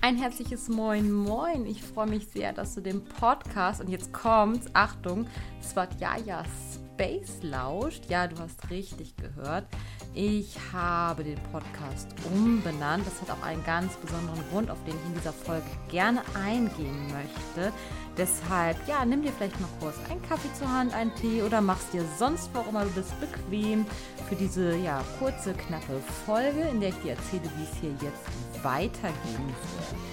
Ein herzliches Moin Moin. Ich freue mich sehr, dass du den Podcast und jetzt kommt's, Achtung, Svatjaya Space lauscht. Ja, du hast richtig gehört. Ich habe den Podcast umbenannt. Das hat auch einen ganz besonderen Grund, auf den ich in dieser Folge gerne eingehen möchte. Deshalb, ja, nimm dir vielleicht mal kurz einen Kaffee zur Hand, einen Tee oder machst dir sonst, wo immer du bist, bequem für diese, ja, kurze, knappe Folge, in der ich dir erzähle, wie es hier jetzt weitergehen wird.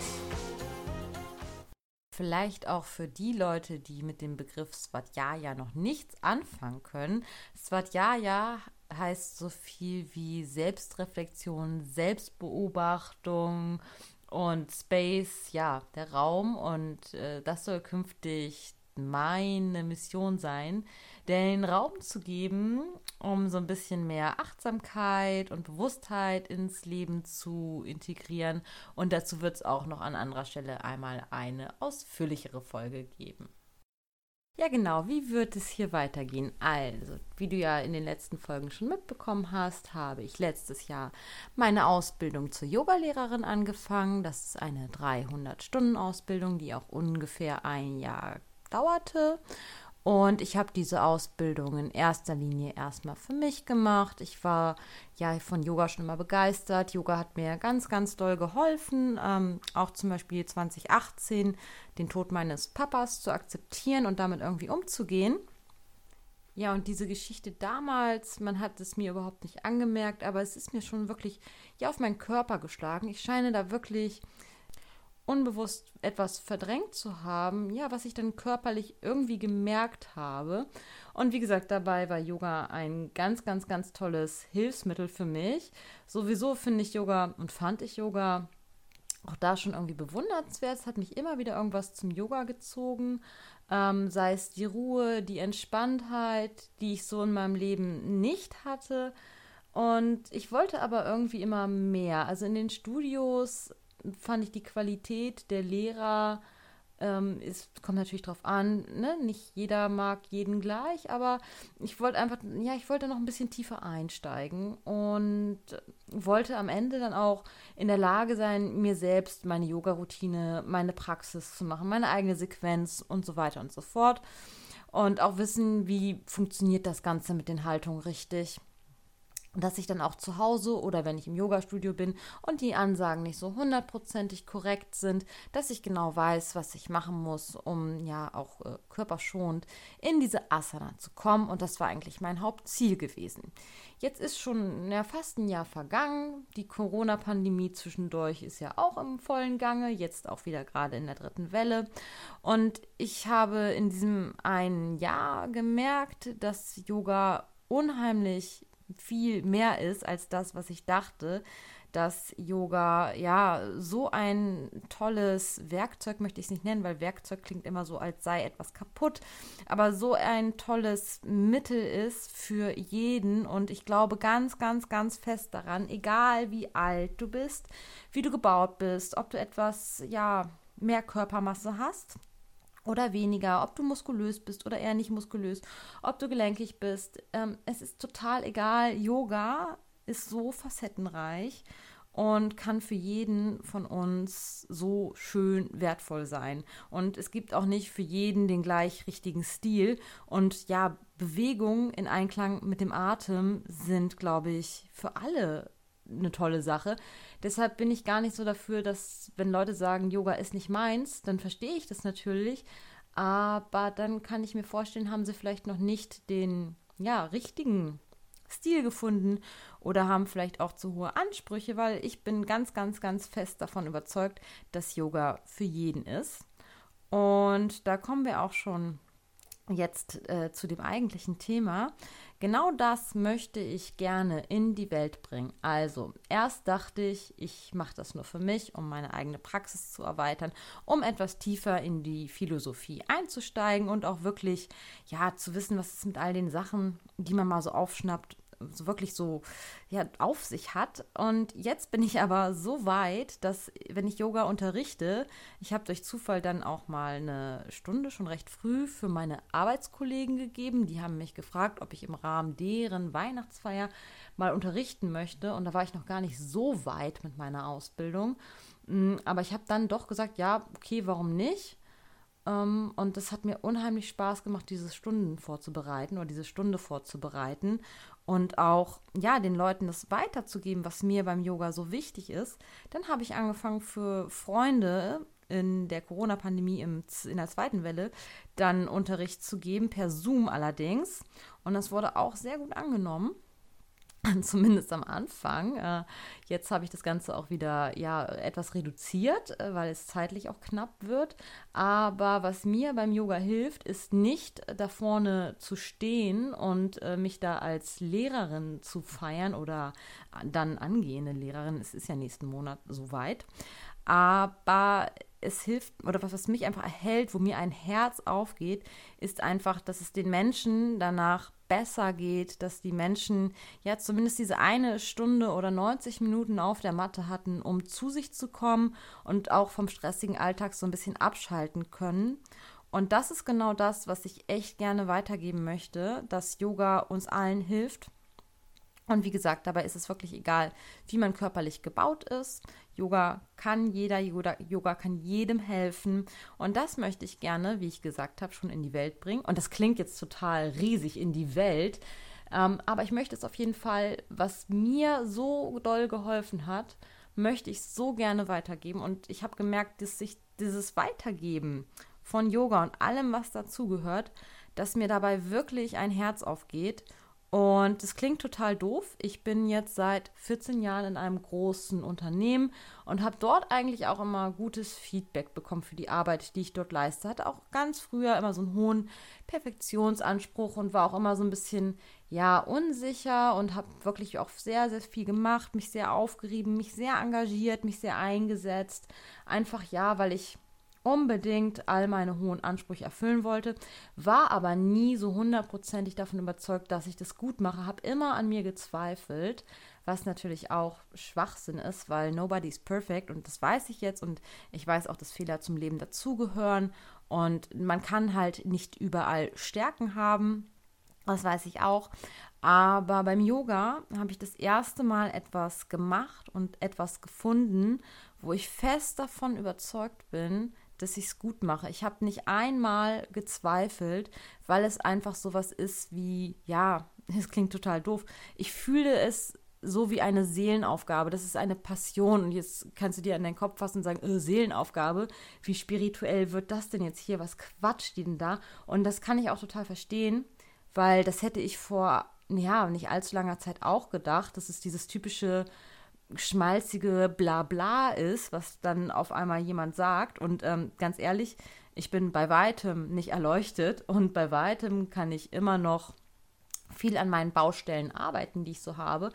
Vielleicht auch für die Leute, die mit dem Begriff Svadhyaya noch nichts anfangen können. Svadhyaya heißt so viel wie Selbstreflexion, Selbstbeobachtung und Space, ja, der Raum. Und äh, das soll künftig meine Mission sein, den Raum zu geben, um so ein bisschen mehr Achtsamkeit und Bewusstheit ins Leben zu integrieren. Und dazu wird es auch noch an anderer Stelle einmal eine ausführlichere Folge geben. Ja, genau. Wie wird es hier weitergehen? Also, wie du ja in den letzten Folgen schon mitbekommen hast, habe ich letztes Jahr meine Ausbildung zur Yogalehrerin angefangen. Das ist eine 300-Stunden-Ausbildung, die auch ungefähr ein Jahr dauerte. Und ich habe diese Ausbildung in erster Linie erstmal für mich gemacht. Ich war ja von Yoga schon immer begeistert. Yoga hat mir ganz, ganz doll geholfen. Ähm, auch zum Beispiel 2018 den Tod meines Papas zu akzeptieren und damit irgendwie umzugehen. Ja, und diese Geschichte damals, man hat es mir überhaupt nicht angemerkt, aber es ist mir schon wirklich ja auf meinen Körper geschlagen. Ich scheine da wirklich unbewusst etwas verdrängt zu haben, ja, was ich dann körperlich irgendwie gemerkt habe. Und wie gesagt, dabei war Yoga ein ganz, ganz, ganz tolles Hilfsmittel für mich. Sowieso finde ich Yoga und fand ich Yoga auch da schon irgendwie bewundernswert. Es hat mich immer wieder irgendwas zum Yoga gezogen. Ähm, sei es die Ruhe, die Entspanntheit, die ich so in meinem Leben nicht hatte. Und ich wollte aber irgendwie immer mehr. Also in den Studios fand ich die Qualität der Lehrer, ähm, es kommt natürlich drauf an, ne? nicht jeder mag jeden gleich, aber ich wollte einfach, ja, ich wollte noch ein bisschen tiefer einsteigen und wollte am Ende dann auch in der Lage sein, mir selbst meine Yoga-Routine, meine Praxis zu machen, meine eigene Sequenz und so weiter und so fort. Und auch wissen, wie funktioniert das Ganze mit den Haltungen richtig dass ich dann auch zu Hause oder wenn ich im Yoga-Studio bin und die Ansagen nicht so hundertprozentig korrekt sind, dass ich genau weiß, was ich machen muss, um ja auch äh, körperschonend in diese Asana zu kommen. Und das war eigentlich mein Hauptziel gewesen. Jetzt ist schon ja, fast ein Jahr vergangen. Die Corona-Pandemie zwischendurch ist ja auch im vollen Gange, jetzt auch wieder gerade in der dritten Welle. Und ich habe in diesem einen Jahr gemerkt, dass Yoga unheimlich viel mehr ist als das, was ich dachte, dass Yoga ja so ein tolles Werkzeug möchte ich es nicht nennen, weil Werkzeug klingt immer so, als sei etwas kaputt, aber so ein tolles Mittel ist für jeden. Und ich glaube ganz, ganz, ganz fest daran, egal wie alt du bist, wie du gebaut bist, ob du etwas ja mehr Körpermasse hast oder weniger, ob du muskulös bist oder eher nicht muskulös, ob du gelenkig bist. Ähm, es ist total egal. Yoga ist so facettenreich und kann für jeden von uns so schön wertvoll sein. Und es gibt auch nicht für jeden den gleich richtigen Stil. Und ja, Bewegungen in Einklang mit dem Atem sind, glaube ich, für alle eine tolle Sache. Deshalb bin ich gar nicht so dafür, dass, wenn Leute sagen, Yoga ist nicht meins, dann verstehe ich das natürlich. Aber dann kann ich mir vorstellen, haben sie vielleicht noch nicht den ja, richtigen Stil gefunden oder haben vielleicht auch zu hohe Ansprüche, weil ich bin ganz, ganz, ganz fest davon überzeugt, dass Yoga für jeden ist. Und da kommen wir auch schon jetzt äh, zu dem eigentlichen Thema. Genau das möchte ich gerne in die Welt bringen. Also, erst dachte ich, ich mache das nur für mich, um meine eigene Praxis zu erweitern, um etwas tiefer in die Philosophie einzusteigen und auch wirklich, ja, zu wissen, was ist mit all den Sachen, die man mal so aufschnappt, so wirklich so ja, auf sich hat. Und jetzt bin ich aber so weit, dass wenn ich Yoga unterrichte, ich habe durch Zufall dann auch mal eine Stunde schon recht früh für meine Arbeitskollegen gegeben. Die haben mich gefragt, ob ich im Rahmen deren Weihnachtsfeier mal unterrichten möchte. Und da war ich noch gar nicht so weit mit meiner Ausbildung. Mm, aber ich habe dann doch gesagt, ja, okay, warum nicht? Ähm, und das hat mir unheimlich Spaß gemacht, diese Stunden vorzubereiten oder diese Stunde vorzubereiten und auch ja den Leuten das weiterzugeben, was mir beim Yoga so wichtig ist. Dann habe ich angefangen für Freunde in der Corona-Pandemie in der zweiten Welle dann Unterricht zu geben, per Zoom allerdings. Und das wurde auch sehr gut angenommen. zumindest am Anfang. Äh, jetzt habe ich das Ganze auch wieder ja etwas reduziert, äh, weil es zeitlich auch knapp wird. Aber was mir beim Yoga hilft, ist nicht da vorne zu stehen und äh, mich da als Lehrerin zu feiern oder dann angehende Lehrerin. Es ist ja nächsten Monat soweit. Aber es hilft, oder was, was mich einfach erhält, wo mir ein Herz aufgeht, ist einfach, dass es den Menschen danach besser geht, dass die Menschen ja zumindest diese eine Stunde oder 90 Minuten auf der Matte hatten, um zu sich zu kommen und auch vom stressigen Alltag so ein bisschen abschalten können. Und das ist genau das, was ich echt gerne weitergeben möchte, dass Yoga uns allen hilft und wie gesagt, dabei ist es wirklich egal, wie man körperlich gebaut ist. Yoga kann jeder, Yoga, Yoga kann jedem helfen. Und das möchte ich gerne, wie ich gesagt habe, schon in die Welt bringen. Und das klingt jetzt total riesig in die Welt. Ähm, aber ich möchte es auf jeden Fall, was mir so doll geholfen hat, möchte ich so gerne weitergeben. Und ich habe gemerkt, dass sich dieses Weitergeben von Yoga und allem, was dazugehört, dass mir dabei wirklich ein Herz aufgeht und das klingt total doof. Ich bin jetzt seit 14 Jahren in einem großen Unternehmen und habe dort eigentlich auch immer gutes Feedback bekommen für die Arbeit, die ich dort leiste. Hatte auch ganz früher immer so einen hohen Perfektionsanspruch und war auch immer so ein bisschen, ja, unsicher und habe wirklich auch sehr, sehr viel gemacht, mich sehr aufgerieben, mich sehr engagiert, mich sehr eingesetzt. Einfach ja, weil ich unbedingt all meine hohen Ansprüche erfüllen wollte, war aber nie so hundertprozentig davon überzeugt, dass ich das gut mache, habe immer an mir gezweifelt, was natürlich auch Schwachsinn ist, weil nobody's perfect und das weiß ich jetzt und ich weiß auch, dass Fehler zum Leben dazugehören und man kann halt nicht überall Stärken haben. Das weiß ich auch. Aber beim Yoga habe ich das erste Mal etwas gemacht und etwas gefunden, wo ich fest davon überzeugt bin, dass ich es gut mache. Ich habe nicht einmal gezweifelt, weil es einfach sowas ist wie, ja, es klingt total doof. Ich fühle es so wie eine Seelenaufgabe. Das ist eine Passion. Und jetzt kannst du dir an deinen Kopf fassen und sagen, äh, Seelenaufgabe, wie spirituell wird das denn jetzt hier? Was quatscht die denn da? Und das kann ich auch total verstehen, weil das hätte ich vor, ja, nicht allzu langer Zeit auch gedacht. Das ist dieses typische schmalzige Blabla ist, was dann auf einmal jemand sagt. Und ähm, ganz ehrlich, ich bin bei weitem nicht erleuchtet und bei weitem kann ich immer noch viel an meinen Baustellen arbeiten, die ich so habe.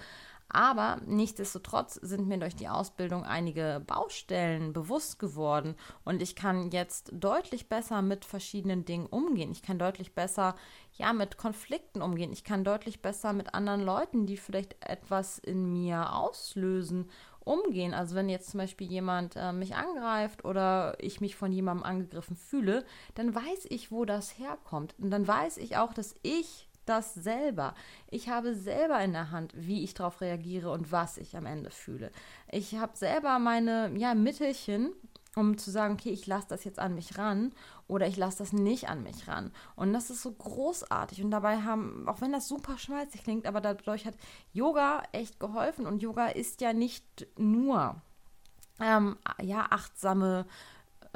Aber nichtsdestotrotz sind mir durch die Ausbildung einige Baustellen bewusst geworden und ich kann jetzt deutlich besser mit verschiedenen Dingen umgehen. Ich kann deutlich besser ja mit Konflikten umgehen. Ich kann deutlich besser mit anderen Leuten, die vielleicht etwas in mir auslösen, umgehen. Also wenn jetzt zum Beispiel jemand äh, mich angreift oder ich mich von jemandem angegriffen fühle, dann weiß ich, wo das herkommt. Und dann weiß ich auch, dass ich das selber. Ich habe selber in der Hand, wie ich darauf reagiere und was ich am Ende fühle. Ich habe selber meine ja, Mittelchen, um zu sagen, okay, ich lasse das jetzt an mich ran oder ich lasse das nicht an mich ran. Und das ist so großartig. Und dabei haben, auch wenn das super schmalzig klingt, aber dadurch hat Yoga echt geholfen. Und Yoga ist ja nicht nur ähm, ja, achtsame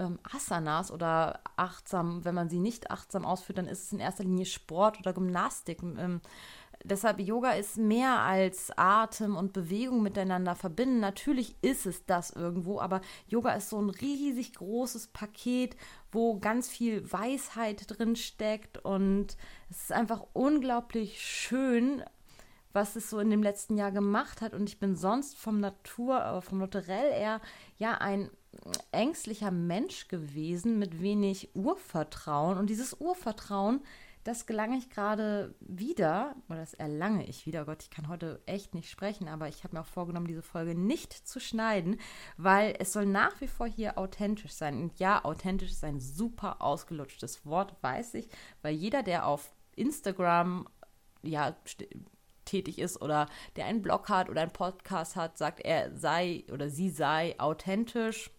ähm, Asanas oder achtsam, wenn man sie nicht achtsam ausführt, dann ist es in erster Linie Sport oder Gymnastik. Ähm, deshalb Yoga ist mehr als Atem und Bewegung miteinander verbinden. Natürlich ist es das irgendwo, aber Yoga ist so ein riesig großes Paket, wo ganz viel Weisheit drin steckt und es ist einfach unglaublich schön, was es so in dem letzten Jahr gemacht hat. Und ich bin sonst vom Natur, äh, vom Naturell eher ja ein ängstlicher Mensch gewesen mit wenig Urvertrauen. Und dieses Urvertrauen, das gelange ich gerade wieder, oder das erlange ich wieder. Gott, ich kann heute echt nicht sprechen, aber ich habe mir auch vorgenommen, diese Folge nicht zu schneiden, weil es soll nach wie vor hier authentisch sein. Und ja, authentisch ist ein super ausgelutschtes Wort, weiß ich, weil jeder, der auf Instagram ja tätig ist oder der einen Blog hat oder einen Podcast hat, sagt, er sei oder sie sei authentisch.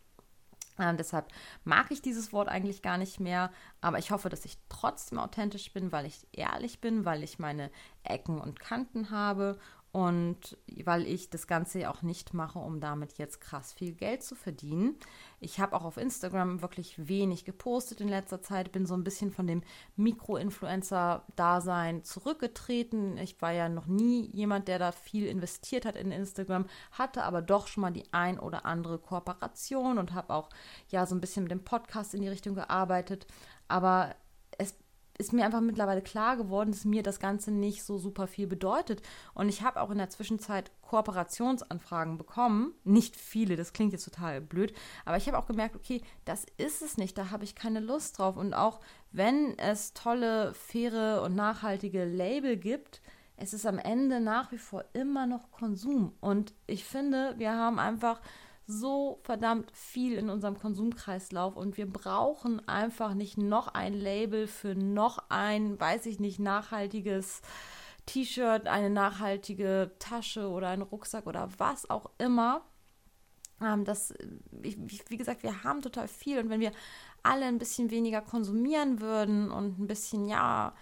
Ähm, deshalb mag ich dieses Wort eigentlich gar nicht mehr, aber ich hoffe, dass ich trotzdem authentisch bin, weil ich ehrlich bin, weil ich meine Ecken und Kanten habe und weil ich das Ganze ja auch nicht mache, um damit jetzt krass viel Geld zu verdienen. Ich habe auch auf Instagram wirklich wenig gepostet in letzter Zeit, bin so ein bisschen von dem Mikro-Influencer-Dasein zurückgetreten. Ich war ja noch nie jemand, der da viel investiert hat in Instagram, hatte aber doch schon mal die ein oder andere Kooperation und habe auch ja so ein bisschen mit dem Podcast in die Richtung gearbeitet. Aber es ist mir einfach mittlerweile klar geworden, dass mir das Ganze nicht so super viel bedeutet. Und ich habe auch in der Zwischenzeit Kooperationsanfragen bekommen. Nicht viele, das klingt jetzt total blöd, aber ich habe auch gemerkt, okay, das ist es nicht, da habe ich keine Lust drauf. Und auch wenn es tolle, faire und nachhaltige Label gibt, es ist am Ende nach wie vor immer noch Konsum. Und ich finde, wir haben einfach so verdammt viel in unserem Konsumkreislauf und wir brauchen einfach nicht noch ein Label für noch ein, weiß ich nicht, nachhaltiges T-Shirt, eine nachhaltige Tasche oder einen Rucksack oder was auch immer. Ähm, das, wie gesagt, wir haben total viel und wenn wir alle ein bisschen weniger konsumieren würden und ein bisschen, ja,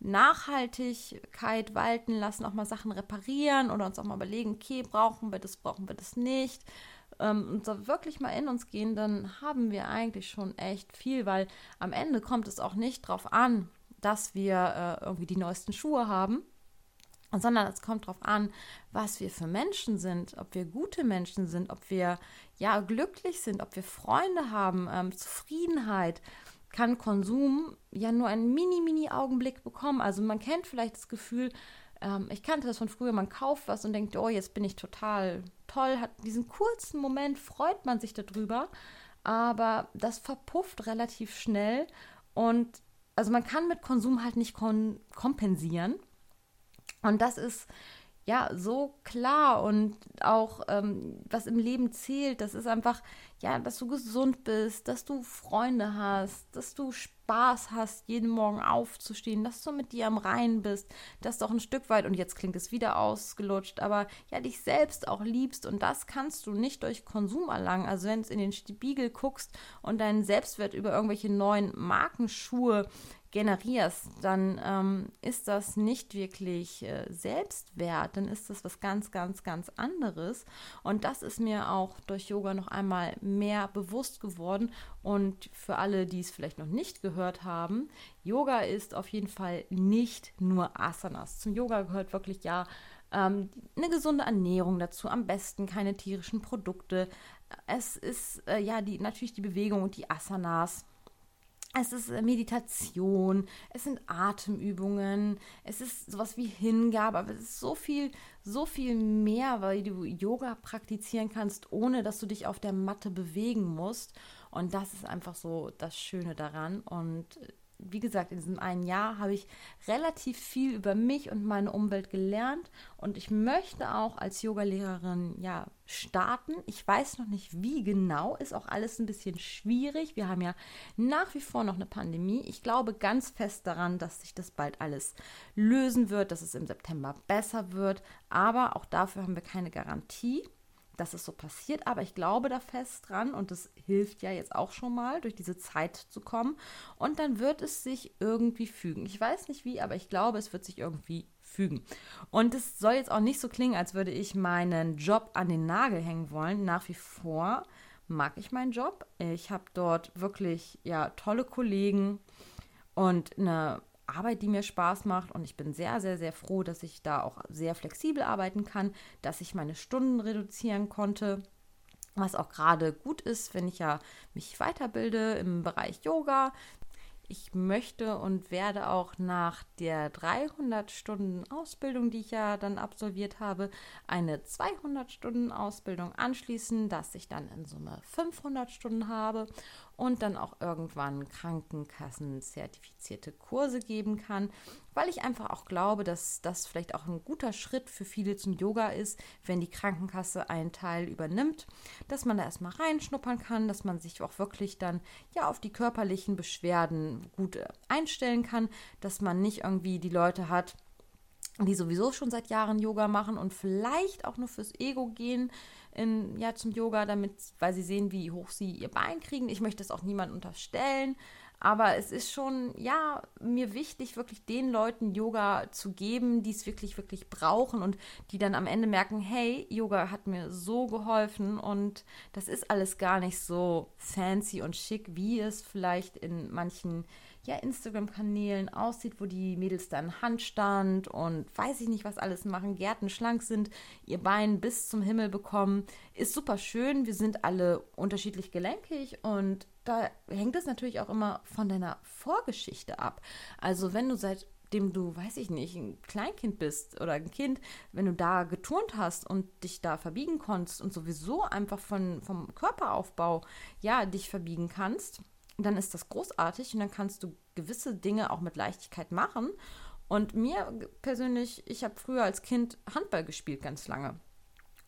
Nachhaltigkeit walten lassen, auch mal Sachen reparieren oder uns auch mal überlegen, okay, brauchen wir das, brauchen wir das nicht, ähm, und so wirklich mal in uns gehen, dann haben wir eigentlich schon echt viel, weil am Ende kommt es auch nicht darauf an, dass wir äh, irgendwie die neuesten Schuhe haben, sondern es kommt darauf an, was wir für Menschen sind, ob wir gute Menschen sind, ob wir ja glücklich sind, ob wir Freunde haben, ähm, Zufriedenheit kann Konsum ja nur einen mini, mini Augenblick bekommen. Also man kennt vielleicht das Gefühl, ähm, ich kannte das von früher, man kauft was und denkt, oh, jetzt bin ich total toll, hat diesen kurzen Moment, freut man sich darüber, aber das verpufft relativ schnell und also man kann mit Konsum halt nicht kon kompensieren. Und das ist ja so klar und auch ähm, was im Leben zählt, das ist einfach, ja, dass du gesund bist, dass du Freunde hast, dass du Spaß hast, jeden Morgen aufzustehen, dass du mit dir am Rhein bist, dass du auch ein Stück weit, und jetzt klingt es wieder ausgelutscht, aber ja, dich selbst auch liebst und das kannst du nicht durch Konsum erlangen. Also wenn du in den Spiegel guckst und deinen Selbstwert über irgendwelche neuen Markenschuhe generierst, dann ähm, ist das nicht wirklich äh, Selbstwert, dann ist das was ganz, ganz, ganz anderes. Und das ist mir auch durch Yoga noch einmal mehr bewusst geworden. Und für alle, die es vielleicht noch nicht gehört haben, Yoga ist auf jeden Fall nicht nur Asanas. Zum Yoga gehört wirklich ja ähm, eine gesunde Ernährung dazu, am besten keine tierischen Produkte. Es ist äh, ja die, natürlich die Bewegung und die Asanas es ist äh, Meditation, es sind Atemübungen, es ist sowas wie Hingabe, aber es ist so viel, so viel mehr, weil du Yoga praktizieren kannst, ohne dass du dich auf der Matte bewegen musst. Und das ist einfach so das Schöne daran. Und äh, wie gesagt, in diesem einen Jahr habe ich relativ viel über mich und meine Umwelt gelernt und ich möchte auch als Yogalehrerin ja starten. Ich weiß noch nicht, wie genau, ist auch alles ein bisschen schwierig. Wir haben ja nach wie vor noch eine Pandemie. Ich glaube ganz fest daran, dass sich das bald alles lösen wird, dass es im September besser wird, aber auch dafür haben wir keine Garantie dass es so passiert, aber ich glaube da fest dran und es hilft ja jetzt auch schon mal, durch diese Zeit zu kommen. Und dann wird es sich irgendwie fügen. Ich weiß nicht wie, aber ich glaube, es wird sich irgendwie fügen. Und es soll jetzt auch nicht so klingen, als würde ich meinen Job an den Nagel hängen wollen. Nach wie vor mag ich meinen Job. Ich habe dort wirklich ja tolle Kollegen und eine Arbeit, die mir Spaß macht. Und ich bin sehr, sehr, sehr froh, dass ich da auch sehr flexibel arbeiten kann, dass ich meine Stunden reduzieren konnte. Was auch gerade gut ist, wenn ich ja mich weiterbilde im Bereich Yoga. Ich möchte und werde auch nach der 300 Stunden Ausbildung, die ich ja dann absolviert habe, eine 200 Stunden Ausbildung anschließen, dass ich dann in Summe 500 Stunden habe und dann auch irgendwann Krankenkassen-zertifizierte Kurse geben kann, weil ich einfach auch glaube, dass das vielleicht auch ein guter Schritt für viele zum Yoga ist, wenn die Krankenkasse einen Teil übernimmt, dass man da erstmal reinschnuppern kann, dass man sich auch wirklich dann ja auf die körperlichen Beschwerden gut äh, einstellen kann, dass man nicht irgendwie die Leute hat, die sowieso schon seit Jahren Yoga machen und vielleicht auch nur fürs Ego gehen in, ja, zum Yoga, damit, weil sie sehen, wie hoch sie ihr Bein kriegen. Ich möchte es auch niemand unterstellen, aber es ist schon, ja, mir wichtig, wirklich den Leuten Yoga zu geben, die es wirklich, wirklich brauchen und die dann am Ende merken, hey, Yoga hat mir so geholfen und das ist alles gar nicht so fancy und schick, wie es vielleicht in manchen ja, Instagram-Kanälen aussieht, wo die Mädels dann Handstand und weiß ich nicht, was alles machen, Gärten schlank sind, ihr Bein bis zum Himmel bekommen. Ist super schön. Wir sind alle unterschiedlich gelenkig und da hängt es natürlich auch immer von deiner Vorgeschichte ab. Also, wenn du seit dem du, weiß ich nicht, ein Kleinkind bist oder ein Kind, wenn du da geturnt hast und dich da verbiegen konntest und sowieso einfach von, vom Körperaufbau, ja, dich verbiegen kannst, dann ist das großartig und dann kannst du gewisse Dinge auch mit Leichtigkeit machen. Und mir persönlich, ich habe früher als Kind Handball gespielt ganz lange.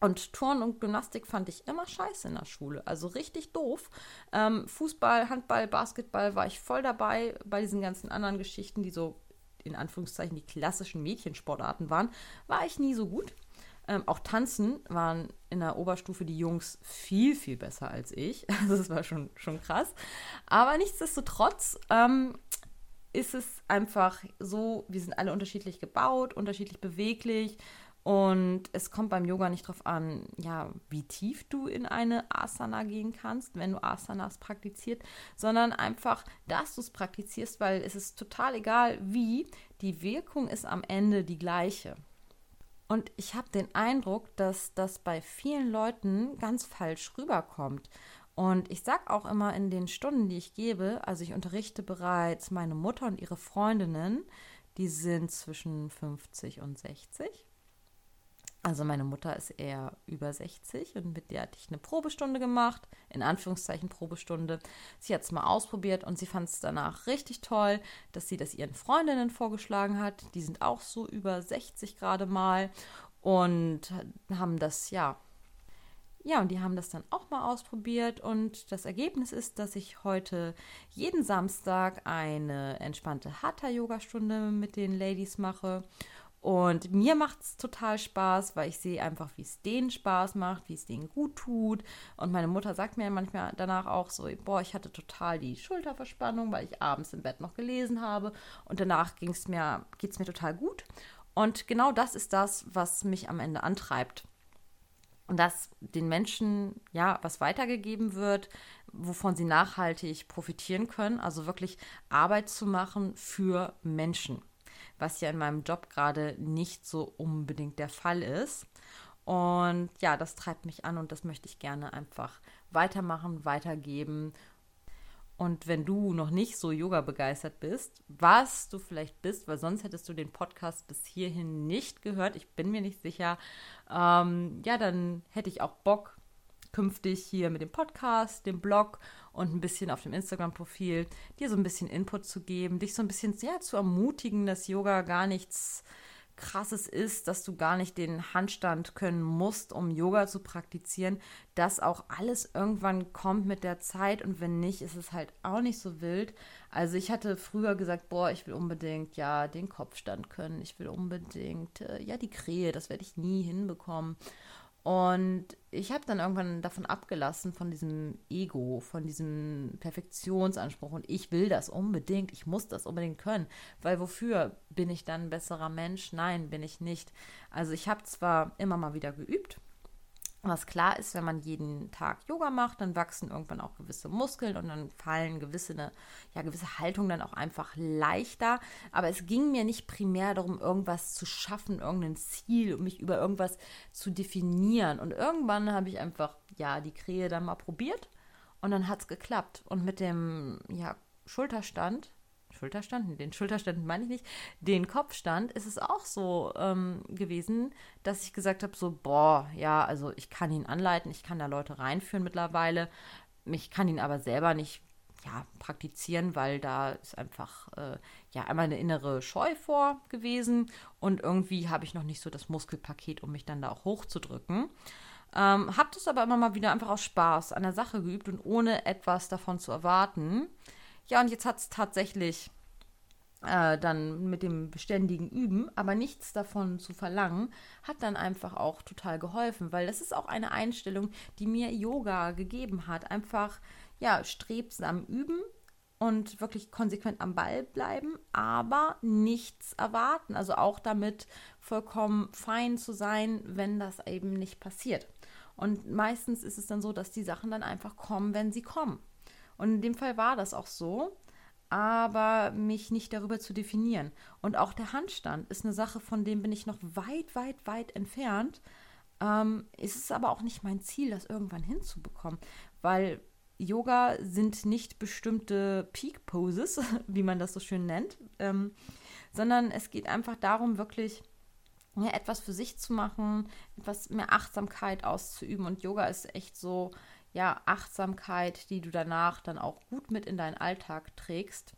Und Turn und Gymnastik fand ich immer scheiße in der Schule. Also richtig doof. Ähm, Fußball, Handball, Basketball war ich voll dabei bei diesen ganzen anderen Geschichten, die so in Anführungszeichen die klassischen Mädchensportarten waren, war ich nie so gut. Ähm, auch Tanzen waren in der Oberstufe die Jungs viel, viel besser als ich. Also das war schon, schon krass. Aber nichtsdestotrotz ähm, ist es einfach so, wir sind alle unterschiedlich gebaut, unterschiedlich beweglich. Und es kommt beim Yoga nicht darauf an, ja, wie tief du in eine Asana gehen kannst, wenn du Asanas praktizierst, sondern einfach, dass du es praktizierst, weil es ist total egal, wie, die Wirkung ist am Ende die gleiche. Und ich habe den Eindruck, dass das bei vielen Leuten ganz falsch rüberkommt. Und ich sage auch immer in den Stunden, die ich gebe, also ich unterrichte bereits meine Mutter und ihre Freundinnen, die sind zwischen 50 und 60. Also meine Mutter ist eher über 60 und mit der hatte ich eine Probestunde gemacht, in Anführungszeichen Probestunde. Sie hat es mal ausprobiert und sie fand es danach richtig toll, dass sie das ihren Freundinnen vorgeschlagen hat. Die sind auch so über 60 gerade mal und haben das, ja, ja, und die haben das dann auch mal ausprobiert und das Ergebnis ist, dass ich heute jeden Samstag eine entspannte Hatha-Yoga-Stunde mit den Ladies mache und mir macht es total Spaß, weil ich sehe einfach, wie es denen Spaß macht, wie es denen gut tut. Und meine Mutter sagt mir manchmal danach auch so, boah, ich hatte total die Schulterverspannung, weil ich abends im Bett noch gelesen habe. Und danach mir, geht es mir total gut. Und genau das ist das, was mich am Ende antreibt. Und dass den Menschen ja was weitergegeben wird, wovon sie nachhaltig profitieren können. Also wirklich Arbeit zu machen für Menschen was ja in meinem Job gerade nicht so unbedingt der Fall ist. Und ja, das treibt mich an und das möchte ich gerne einfach weitermachen, weitergeben. Und wenn du noch nicht so Yoga begeistert bist, was du vielleicht bist, weil sonst hättest du den Podcast bis hierhin nicht gehört, ich bin mir nicht sicher, ähm, ja, dann hätte ich auch Bock, künftig hier mit dem Podcast, dem Blog und ein bisschen auf dem Instagram-Profil dir so ein bisschen Input zu geben, dich so ein bisschen ja, zu ermutigen, dass Yoga gar nichts krasses ist, dass du gar nicht den Handstand können musst, um Yoga zu praktizieren, dass auch alles irgendwann kommt mit der Zeit und wenn nicht, ist es halt auch nicht so wild. Also ich hatte früher gesagt, boah, ich will unbedingt ja den Kopfstand können, ich will unbedingt äh, ja die Krähe, das werde ich nie hinbekommen. Und ich habe dann irgendwann davon abgelassen, von diesem Ego, von diesem Perfektionsanspruch. Und ich will das unbedingt, ich muss das unbedingt können. Weil wofür bin ich dann ein besserer Mensch? Nein, bin ich nicht. Also ich habe zwar immer mal wieder geübt, was klar ist, wenn man jeden Tag Yoga macht, dann wachsen irgendwann auch gewisse Muskeln und dann fallen gewisse, ne, ja, gewisse Haltungen dann auch einfach leichter. Aber es ging mir nicht primär darum, irgendwas zu schaffen, irgendein Ziel, um mich über irgendwas zu definieren. Und irgendwann habe ich einfach, ja, die Krähe dann mal probiert und dann hat es geklappt. Und mit dem, ja, Schulterstand Schulterstand, den Schulterstand meine ich nicht, den Kopfstand, ist es auch so ähm, gewesen, dass ich gesagt habe, so, boah, ja, also ich kann ihn anleiten, ich kann da Leute reinführen mittlerweile, ich kann ihn aber selber nicht ja, praktizieren, weil da ist einfach äh, ja einmal eine innere Scheu vor gewesen und irgendwie habe ich noch nicht so das Muskelpaket, um mich dann da auch hochzudrücken. Ähm, habe das aber immer mal wieder einfach aus Spaß an der Sache geübt und ohne etwas davon zu erwarten. Ja, und jetzt hat es tatsächlich äh, dann mit dem beständigen Üben, aber nichts davon zu verlangen, hat dann einfach auch total geholfen, weil das ist auch eine Einstellung, die mir Yoga gegeben hat. Einfach, ja, strebsam üben und wirklich konsequent am Ball bleiben, aber nichts erwarten. Also auch damit vollkommen fein zu sein, wenn das eben nicht passiert. Und meistens ist es dann so, dass die Sachen dann einfach kommen, wenn sie kommen. Und in dem Fall war das auch so aber mich nicht darüber zu definieren. Und auch der Handstand ist eine Sache, von dem bin ich noch weit, weit, weit entfernt. Ähm, ist es aber auch nicht mein Ziel, das irgendwann hinzubekommen, weil Yoga sind nicht bestimmte Peak Poses, wie man das so schön nennt, ähm, sondern es geht einfach darum, wirklich ja, etwas für sich zu machen, etwas mehr Achtsamkeit auszuüben. Und Yoga ist echt so, ja, Achtsamkeit, die du danach dann auch gut mit in deinen Alltag trägst.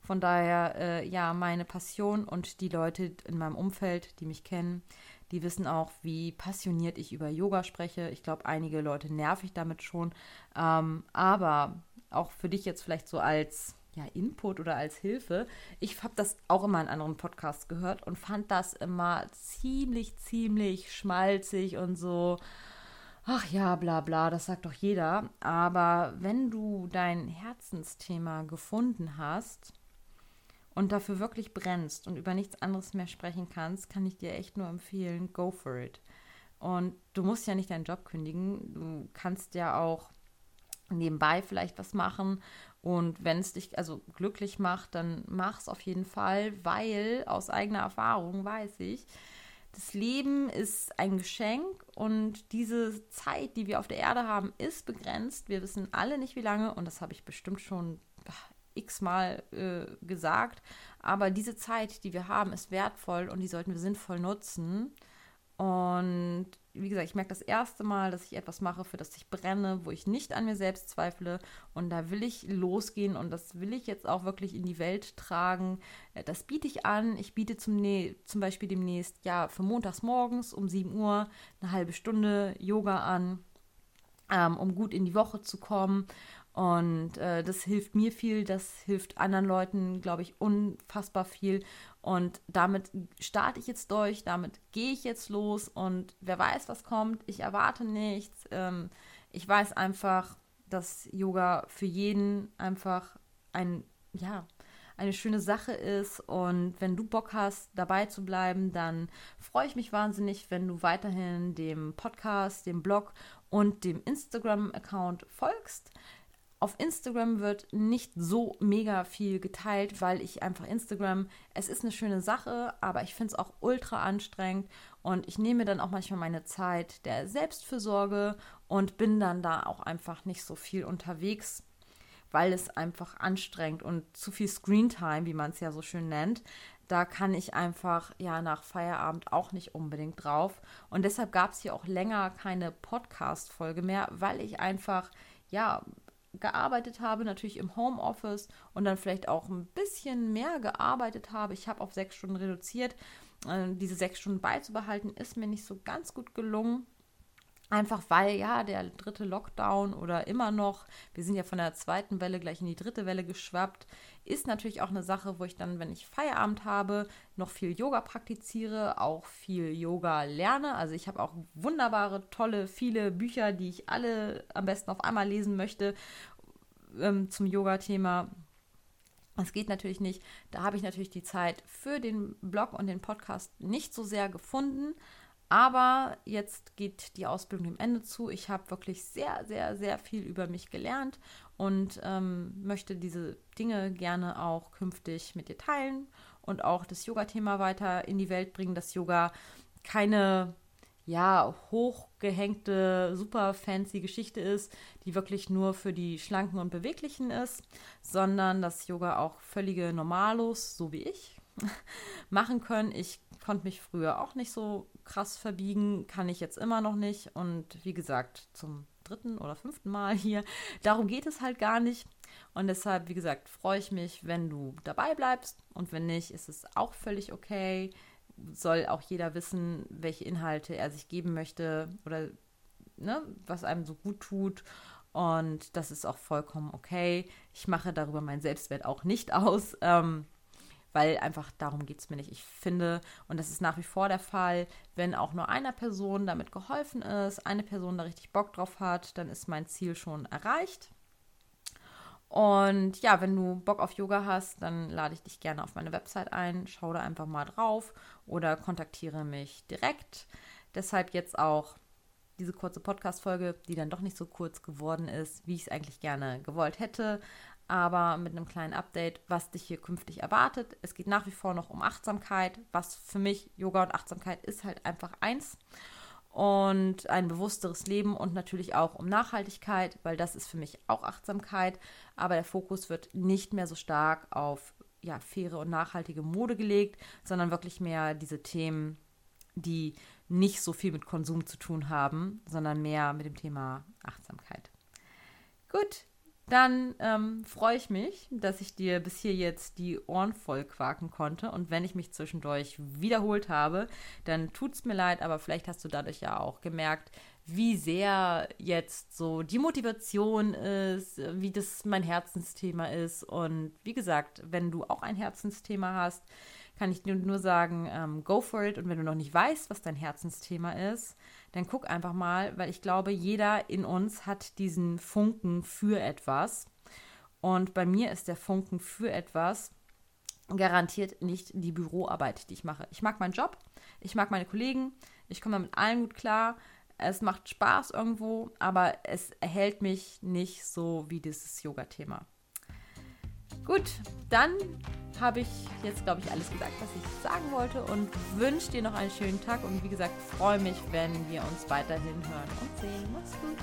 Von daher, äh, ja, meine Passion und die Leute in meinem Umfeld, die mich kennen, die wissen auch, wie passioniert ich über Yoga spreche. Ich glaube, einige Leute nerv ich damit schon. Ähm, aber auch für dich jetzt vielleicht so als ja, Input oder als Hilfe. Ich habe das auch immer in anderen Podcasts gehört und fand das immer ziemlich, ziemlich schmalzig und so ach ja, bla bla, das sagt doch jeder. Aber wenn du dein Herzensthema gefunden hast und dafür wirklich brennst und über nichts anderes mehr sprechen kannst, kann ich dir echt nur empfehlen, go for it. Und du musst ja nicht deinen Job kündigen, du kannst ja auch nebenbei vielleicht was machen und wenn es dich also glücklich macht, dann mach es auf jeden Fall, weil aus eigener Erfahrung weiß ich, das Leben ist ein Geschenk und diese Zeit, die wir auf der Erde haben, ist begrenzt. Wir wissen alle nicht, wie lange und das habe ich bestimmt schon x-mal äh, gesagt. Aber diese Zeit, die wir haben, ist wertvoll und die sollten wir sinnvoll nutzen. Und wie gesagt, ich merke das erste Mal, dass ich etwas mache, für das ich brenne, wo ich nicht an mir selbst zweifle. Und da will ich losgehen und das will ich jetzt auch wirklich in die Welt tragen. Äh, das biete ich an. Ich biete zum, zum Beispiel demnächst, ja, für montags morgens um 7 Uhr eine halbe Stunde Yoga an, ähm, um gut in die Woche zu kommen. Und äh, das hilft mir viel, das hilft anderen Leuten, glaube ich, unfassbar viel. Und damit starte ich jetzt durch, damit gehe ich jetzt los und wer weiß, was kommt. Ich erwarte nichts. Ähm, ich weiß einfach, dass Yoga für jeden einfach ein, ja, eine schöne Sache ist. Und wenn du Bock hast, dabei zu bleiben, dann freue ich mich wahnsinnig, wenn du weiterhin dem Podcast, dem Blog und dem Instagram-Account folgst. Auf Instagram wird nicht so mega viel geteilt, weil ich einfach Instagram, es ist eine schöne Sache, aber ich finde es auch ultra anstrengend und ich nehme dann auch manchmal meine Zeit der Selbstfürsorge und bin dann da auch einfach nicht so viel unterwegs, weil es einfach anstrengend und zu viel Screentime, wie man es ja so schön nennt, da kann ich einfach ja nach Feierabend auch nicht unbedingt drauf. Und deshalb gab es hier auch länger keine Podcast-Folge mehr, weil ich einfach ja gearbeitet habe, natürlich im Homeoffice und dann vielleicht auch ein bisschen mehr gearbeitet habe. Ich habe auf sechs Stunden reduziert. Äh, diese sechs Stunden beizubehalten, ist mir nicht so ganz gut gelungen. Einfach weil ja der dritte Lockdown oder immer noch, wir sind ja von der zweiten Welle gleich in die dritte Welle geschwappt, ist natürlich auch eine Sache, wo ich dann, wenn ich Feierabend habe, noch viel Yoga praktiziere, auch viel Yoga lerne. Also ich habe auch wunderbare, tolle, viele Bücher, die ich alle am besten auf einmal lesen möchte ähm, zum Yoga-Thema. Das geht natürlich nicht. Da habe ich natürlich die Zeit für den Blog und den Podcast nicht so sehr gefunden. Aber jetzt geht die Ausbildung dem Ende zu. Ich habe wirklich sehr, sehr, sehr viel über mich gelernt und ähm, möchte diese Dinge gerne auch künftig mit dir teilen und auch das Yoga-Thema weiter in die Welt bringen, dass Yoga keine ja, hochgehängte, super fancy Geschichte ist, die wirklich nur für die Schlanken und Beweglichen ist, sondern dass Yoga auch völlige Normalos, so wie ich, machen können. Ich konnte mich früher auch nicht so krass verbiegen, kann ich jetzt immer noch nicht. Und wie gesagt, zum dritten oder fünften Mal hier. Darum geht es halt gar nicht. Und deshalb, wie gesagt, freue ich mich, wenn du dabei bleibst. Und wenn nicht, ist es auch völlig okay. Soll auch jeder wissen, welche Inhalte er sich geben möchte oder ne, was einem so gut tut. Und das ist auch vollkommen okay. Ich mache darüber meinen Selbstwert auch nicht aus. Ähm, weil einfach darum geht es mir nicht. Ich finde, und das ist nach wie vor der Fall, wenn auch nur einer Person damit geholfen ist, eine Person da richtig Bock drauf hat, dann ist mein Ziel schon erreicht. Und ja, wenn du Bock auf Yoga hast, dann lade ich dich gerne auf meine Website ein, schau da einfach mal drauf oder kontaktiere mich direkt. Deshalb jetzt auch diese kurze Podcast-Folge, die dann doch nicht so kurz geworden ist, wie ich es eigentlich gerne gewollt hätte aber mit einem kleinen Update, was dich hier künftig erwartet. Es geht nach wie vor noch um Achtsamkeit, was für mich Yoga und Achtsamkeit ist halt einfach eins. Und ein bewussteres Leben und natürlich auch um Nachhaltigkeit, weil das ist für mich auch Achtsamkeit. Aber der Fokus wird nicht mehr so stark auf ja, faire und nachhaltige Mode gelegt, sondern wirklich mehr diese Themen, die nicht so viel mit Konsum zu tun haben, sondern mehr mit dem Thema Achtsamkeit. Gut, dann ähm, freue ich mich, dass ich dir bis hier jetzt die Ohren voll quaken konnte. Und wenn ich mich zwischendurch wiederholt habe, dann tut es mir leid, aber vielleicht hast du dadurch ja auch gemerkt, wie sehr jetzt so die Motivation ist, wie das mein Herzensthema ist. Und wie gesagt, wenn du auch ein Herzensthema hast, kann ich dir nur sagen, ähm, go for it. Und wenn du noch nicht weißt, was dein Herzensthema ist, dann guck einfach mal, weil ich glaube, jeder in uns hat diesen Funken für etwas. Und bei mir ist der Funken für etwas garantiert nicht die Büroarbeit, die ich mache. Ich mag meinen Job, ich mag meine Kollegen, ich komme mit allen gut klar. Es macht Spaß irgendwo, aber es erhält mich nicht so wie dieses Yoga-Thema. Gut, dann habe ich jetzt, glaube ich, alles gesagt, was ich sagen wollte und wünsche dir noch einen schönen Tag und wie gesagt, freue mich, wenn wir uns weiterhin hören und sehen. Mach's gut.